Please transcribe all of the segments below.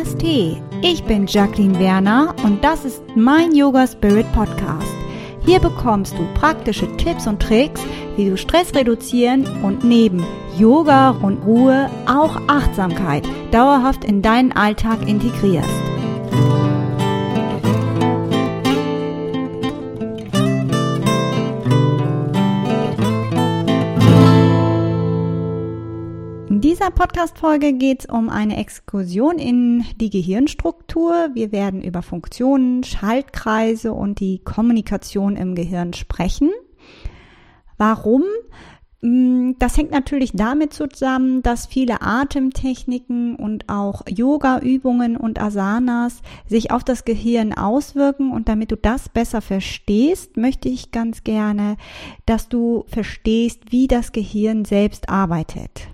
Namaste, ich bin Jacqueline Werner und das ist mein Yoga Spirit Podcast. Hier bekommst du praktische Tipps und Tricks, wie du Stress reduzieren und neben Yoga und Ruhe auch Achtsamkeit dauerhaft in deinen Alltag integrierst. Dieser Podcast-Folge geht es um eine Exkursion in die Gehirnstruktur. Wir werden über Funktionen, Schaltkreise und die Kommunikation im Gehirn sprechen. Warum? Mm, das hängt natürlich damit zusammen, dass viele Atemtechniken und auch Yoga-Übungen und Asanas sich auf das Gehirn auswirken. Und damit du das besser verstehst, möchte ich ganz gerne, dass du verstehst, wie das Gehirn selbst arbeitet.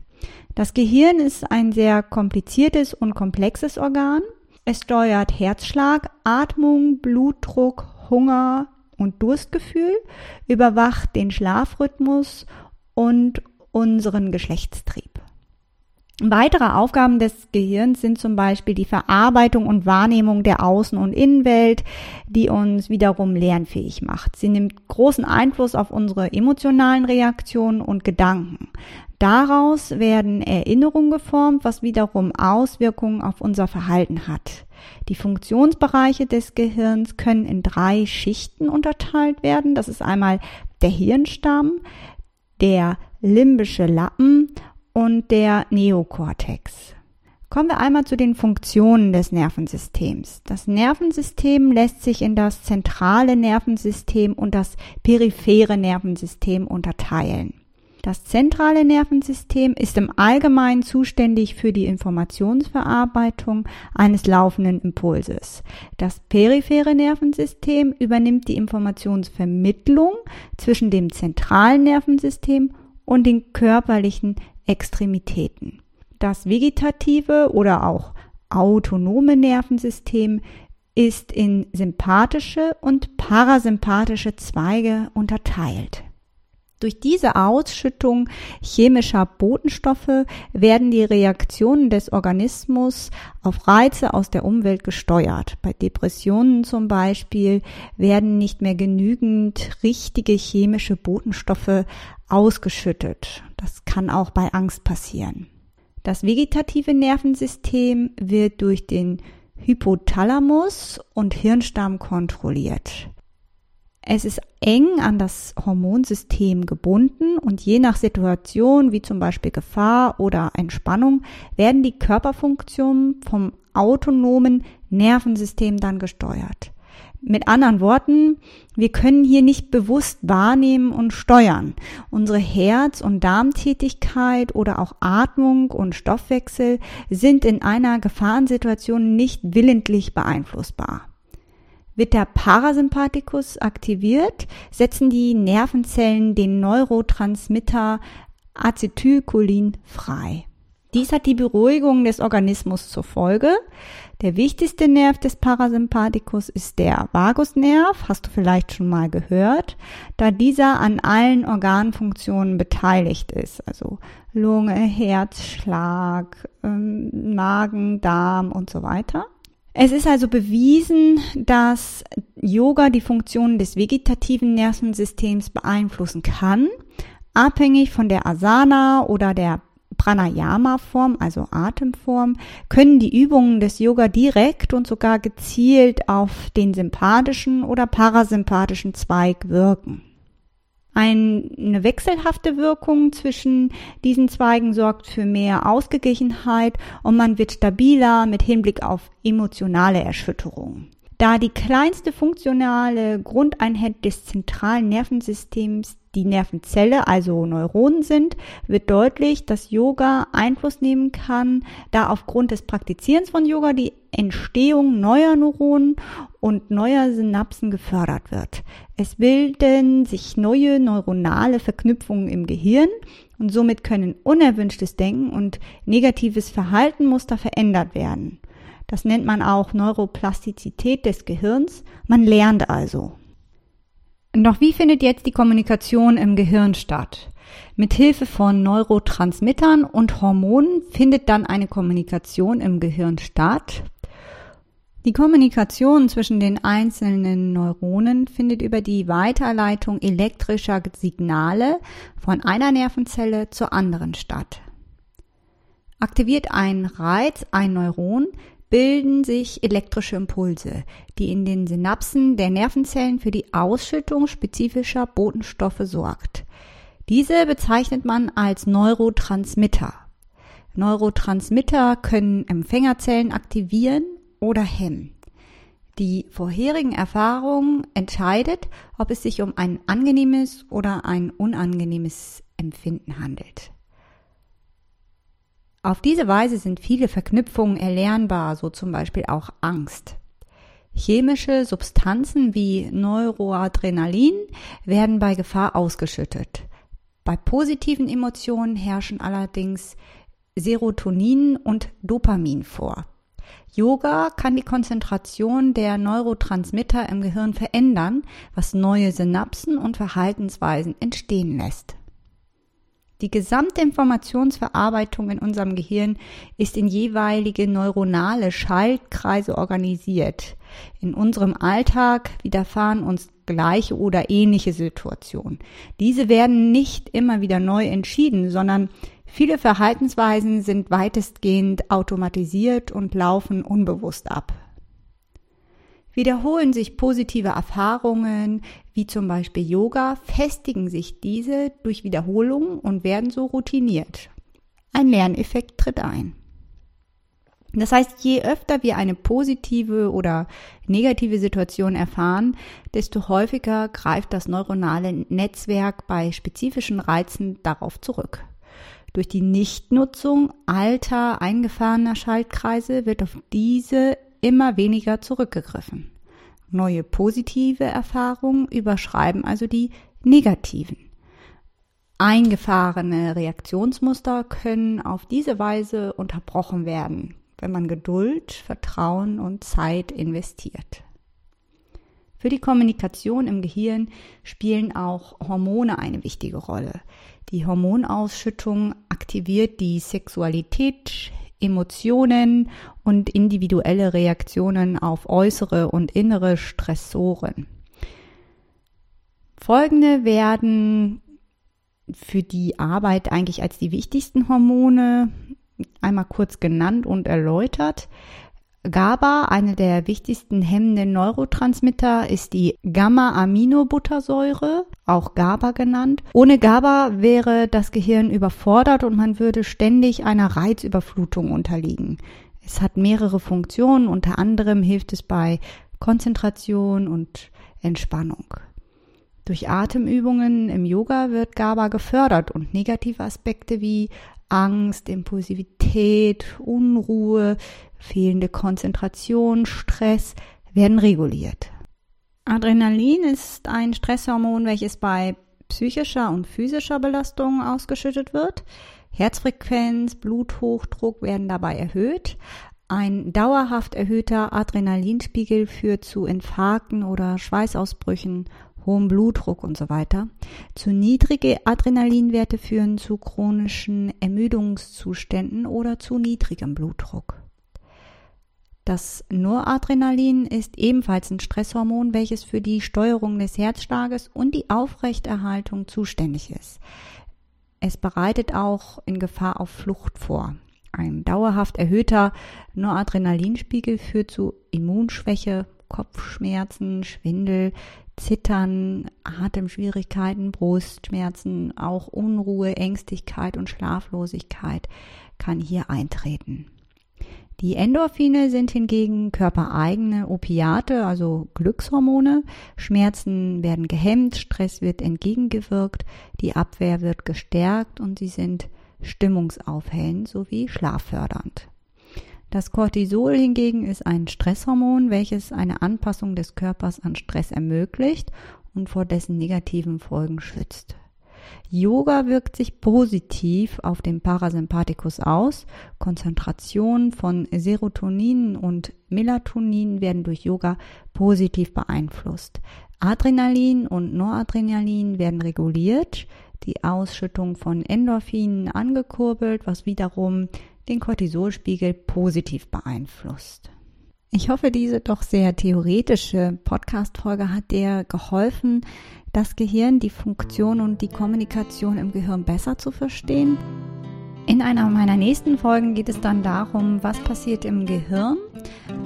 Das Gehirn ist ein sehr kompliziertes und komplexes Organ. Es steuert Herzschlag, Atmung, Blutdruck, Hunger und Durstgefühl, überwacht den Schlafrhythmus und unseren Geschlechtstrieb. Weitere Aufgaben des Gehirns sind zum Beispiel die Verarbeitung und Wahrnehmung der Außen- und Innenwelt, die uns wiederum lernfähig macht. Sie nimmt großen Einfluss auf unsere emotionalen Reaktionen und Gedanken. Daraus werden Erinnerungen geformt, was wiederum Auswirkungen auf unser Verhalten hat. Die Funktionsbereiche des Gehirns können in drei Schichten unterteilt werden. Das ist einmal der Hirnstamm, der limbische Lappen und der Neokortex. Kommen wir einmal zu den Funktionen des Nervensystems. Das Nervensystem lässt sich in das zentrale Nervensystem und das periphere Nervensystem unterteilen. Das zentrale Nervensystem ist im Allgemeinen zuständig für die Informationsverarbeitung eines laufenden Impulses. Das periphere Nervensystem übernimmt die Informationsvermittlung zwischen dem zentralen Nervensystem und den körperlichen Extremitäten. Das vegetative oder auch autonome Nervensystem ist in sympathische und parasympathische Zweige unterteilt. Durch diese Ausschüttung chemischer Botenstoffe werden die Reaktionen des Organismus auf Reize aus der Umwelt gesteuert. Bei Depressionen zum Beispiel werden nicht mehr genügend richtige chemische Botenstoffe ausgeschüttet. Das kann auch bei Angst passieren. Das vegetative Nervensystem wird durch den Hypothalamus und Hirnstamm kontrolliert. Es ist eng an das Hormonsystem gebunden und je nach Situation, wie zum Beispiel Gefahr oder Entspannung, werden die Körperfunktionen vom autonomen Nervensystem dann gesteuert. Mit anderen Worten, wir können hier nicht bewusst wahrnehmen und steuern. Unsere Herz- und Darmtätigkeit oder auch Atmung und Stoffwechsel sind in einer Gefahrensituation nicht willentlich beeinflussbar. Wird der Parasympathikus aktiviert, setzen die Nervenzellen den Neurotransmitter Acetylcholin frei. Dies hat die Beruhigung des Organismus zur Folge. Der wichtigste Nerv des Parasympathikus ist der Vagusnerv, hast du vielleicht schon mal gehört, da dieser an allen Organfunktionen beteiligt ist, also Lunge, Herzschlag, ähm, Magen, Darm und so weiter. Es ist also bewiesen, dass Yoga die Funktionen des vegetativen Nervensystems beeinflussen kann, abhängig von der Asana oder der Pranayama-Form, also Atemform, können die Übungen des Yoga direkt und sogar gezielt auf den sympathischen oder parasympathischen Zweig wirken. Eine wechselhafte Wirkung zwischen diesen Zweigen sorgt für mehr Ausgeglichenheit und man wird stabiler mit Hinblick auf emotionale Erschütterungen. Da die kleinste funktionale Grundeinheit des zentralen Nervensystems die Nervenzelle, also Neuronen sind, wird deutlich, dass Yoga Einfluss nehmen kann, da aufgrund des Praktizierens von Yoga die Entstehung neuer Neuronen und neuer Synapsen gefördert wird. Es bilden sich neue neuronale Verknüpfungen im Gehirn und somit können unerwünschtes Denken und negatives Verhaltenmuster verändert werden. Das nennt man auch Neuroplastizität des Gehirns. Man lernt also. Doch wie findet jetzt die Kommunikation im Gehirn statt? Mit Hilfe von Neurotransmittern und Hormonen findet dann eine Kommunikation im Gehirn statt. Die Kommunikation zwischen den einzelnen Neuronen findet über die Weiterleitung elektrischer Signale von einer Nervenzelle zur anderen statt. Aktiviert ein Reiz ein Neuron, bilden sich elektrische Impulse, die in den Synapsen der Nervenzellen für die Ausschüttung spezifischer Botenstoffe sorgt. Diese bezeichnet man als Neurotransmitter. Neurotransmitter können Empfängerzellen aktivieren oder hemmen. Die vorherigen Erfahrungen entscheidet, ob es sich um ein angenehmes oder ein unangenehmes Empfinden handelt. Auf diese Weise sind viele Verknüpfungen erlernbar, so zum Beispiel auch Angst. Chemische Substanzen wie Neuroadrenalin werden bei Gefahr ausgeschüttet. Bei positiven Emotionen herrschen allerdings Serotonin und Dopamin vor. Yoga kann die Konzentration der Neurotransmitter im Gehirn verändern, was neue Synapsen und Verhaltensweisen entstehen lässt. Die gesamte Informationsverarbeitung in unserem Gehirn ist in jeweilige neuronale Schaltkreise organisiert. In unserem Alltag widerfahren uns gleiche oder ähnliche Situationen. Diese werden nicht immer wieder neu entschieden, sondern viele Verhaltensweisen sind weitestgehend automatisiert und laufen unbewusst ab. Wiederholen sich positive Erfahrungen, wie zum Beispiel Yoga, festigen sich diese durch Wiederholung und werden so routiniert. Ein Lerneffekt tritt ein. Das heißt, je öfter wir eine positive oder negative Situation erfahren, desto häufiger greift das neuronale Netzwerk bei spezifischen Reizen darauf zurück. Durch die Nichtnutzung alter eingefahrener Schaltkreise wird auf diese immer weniger zurückgegriffen. Neue positive Erfahrungen überschreiben also die negativen. Eingefahrene Reaktionsmuster können auf diese Weise unterbrochen werden, wenn man Geduld, Vertrauen und Zeit investiert. Für die Kommunikation im Gehirn spielen auch Hormone eine wichtige Rolle. Die Hormonausschüttung aktiviert die Sexualität, Emotionen und individuelle Reaktionen auf äußere und innere Stressoren. Folgende werden für die Arbeit eigentlich als die wichtigsten Hormone einmal kurz genannt und erläutert. GABA, eine der wichtigsten hemmenden Neurotransmitter, ist die Gamma-Aminobuttersäure, auch GABA genannt. Ohne GABA wäre das Gehirn überfordert und man würde ständig einer Reizüberflutung unterliegen. Es hat mehrere Funktionen, unter anderem hilft es bei Konzentration und Entspannung. Durch Atemübungen im Yoga wird GABA gefördert und negative Aspekte wie Angst, Impulsivität, Unruhe, fehlende Konzentration, Stress werden reguliert. Adrenalin ist ein Stresshormon, welches bei psychischer und physischer Belastung ausgeschüttet wird. Herzfrequenz, Bluthochdruck werden dabei erhöht. Ein dauerhaft erhöhter Adrenalinspiegel führt zu Infarkten oder Schweißausbrüchen hohem Blutdruck und so weiter. Zu niedrige Adrenalinwerte führen zu chronischen Ermüdungszuständen oder zu niedrigem Blutdruck. Das Noradrenalin ist ebenfalls ein Stresshormon, welches für die Steuerung des Herzschlages und die Aufrechterhaltung zuständig ist. Es bereitet auch in Gefahr auf Flucht vor. Ein dauerhaft erhöhter Noradrenalinspiegel führt zu Immunschwäche, Kopfschmerzen, Schwindel, Zittern, Atemschwierigkeiten, Brustschmerzen, auch Unruhe, Ängstlichkeit und Schlaflosigkeit kann hier eintreten. Die Endorphine sind hingegen körpereigene Opiate, also Glückshormone. Schmerzen werden gehemmt, Stress wird entgegengewirkt, die Abwehr wird gestärkt und sie sind stimmungsaufhellend sowie schlaffördernd. Das Cortisol hingegen ist ein Stresshormon, welches eine Anpassung des Körpers an Stress ermöglicht und vor dessen negativen Folgen schützt. Yoga wirkt sich positiv auf den Parasympathikus aus. Konzentration von Serotonin und Melatonin werden durch Yoga positiv beeinflusst. Adrenalin und Noradrenalin werden reguliert, die Ausschüttung von Endorphinen angekurbelt, was wiederum den Cortisolspiegel positiv beeinflusst. Ich hoffe, diese doch sehr theoretische Podcast-Folge hat dir geholfen, das Gehirn, die Funktion und die Kommunikation im Gehirn besser zu verstehen. In einer meiner nächsten Folgen geht es dann darum, was passiert im Gehirn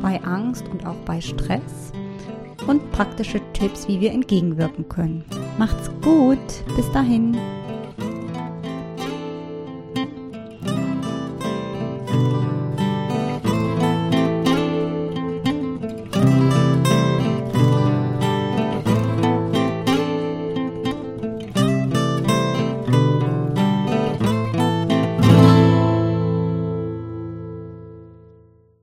bei Angst und auch bei Stress und praktische Tipps, wie wir entgegenwirken können. Macht's gut, bis dahin.